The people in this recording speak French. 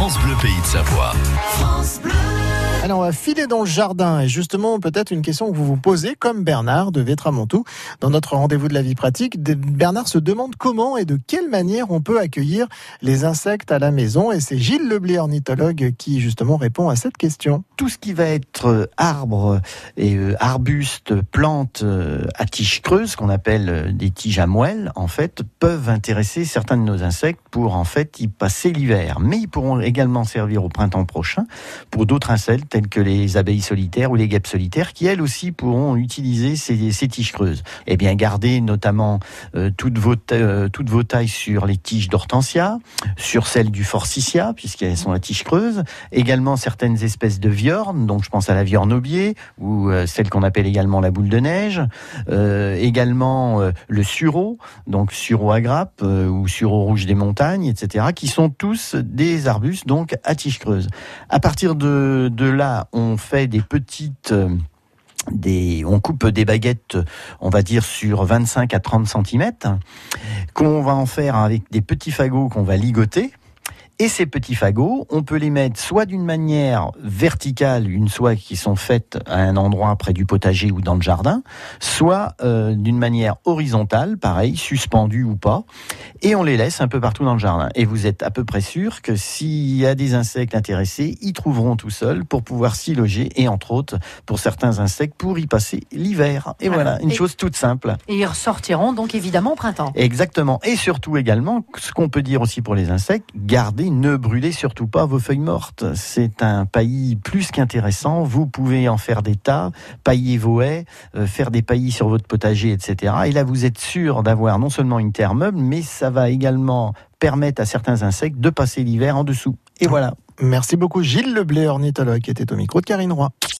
France Bleu Pays de Savoie. Alors on va filer dans le jardin et justement peut-être une question que vous vous posez comme Bernard de Vétramontou dans notre rendez-vous de la vie pratique. Bernard se demande comment et de quelle manière on peut accueillir les insectes à la maison et c'est Gilles Leblé ornithologue qui justement répond à cette question. Tout ce qui va être euh, arbre et euh, arbuste, plantes euh, à tiges creuses qu'on appelle des tiges à moelle en fait peuvent intéresser certains de nos insectes pour en fait y passer l'hiver mais ils pourront également servir au printemps prochain pour d'autres insectes telles que les abeilles solitaires ou les guêpes solitaires, qui elles aussi pourront utiliser ces, tiges creuses. Eh bien, gardez notamment euh, toutes, vos euh, toutes vos tailles sur les tiges d'hortensia, sur celles du forsythia, puisqu'elles sont à tiges creuses, également certaines espèces de viornes, donc je pense à la viorne ou euh, celle qu'on appelle également la boule de neige, également le sureau, donc sureau à grappe, ou sureau rouge des montagnes, etc., qui sont tous des arbustes, donc à tiges creuses. À partir de, de là, on fait des petites euh, on coupe des baguettes, on va dire sur 25 à 30 cm, qu'on va en faire avec des petits fagots qu'on va ligoter. Et ces petits fagots, on peut les mettre soit d'une manière verticale, une soie qui sont faites à un endroit près du potager ou dans le jardin, soit euh, d'une manière horizontale, pareil, suspendue ou pas, et on les laisse un peu partout dans le jardin. Et vous êtes à peu près sûr que s'il y a des insectes intéressés, ils trouveront tout seuls pour pouvoir s'y loger, et entre autres, pour certains insectes, pour y passer l'hiver. Et voilà, une chose toute simple. Et ils ressortiront donc évidemment au printemps. Exactement. Et surtout également, ce qu'on peut dire aussi pour les insectes, ne brûlez surtout pas vos feuilles mortes. C'est un paillis plus qu'intéressant. Vous pouvez en faire des tas, pailler vos haies, euh, faire des paillis sur votre potager, etc. Et là, vous êtes sûr d'avoir non seulement une terre meuble, mais ça va également permettre à certains insectes de passer l'hiver en dessous. Et voilà. Merci beaucoup Gilles Leblé, ornithologue, qui était au micro de Karine Roy.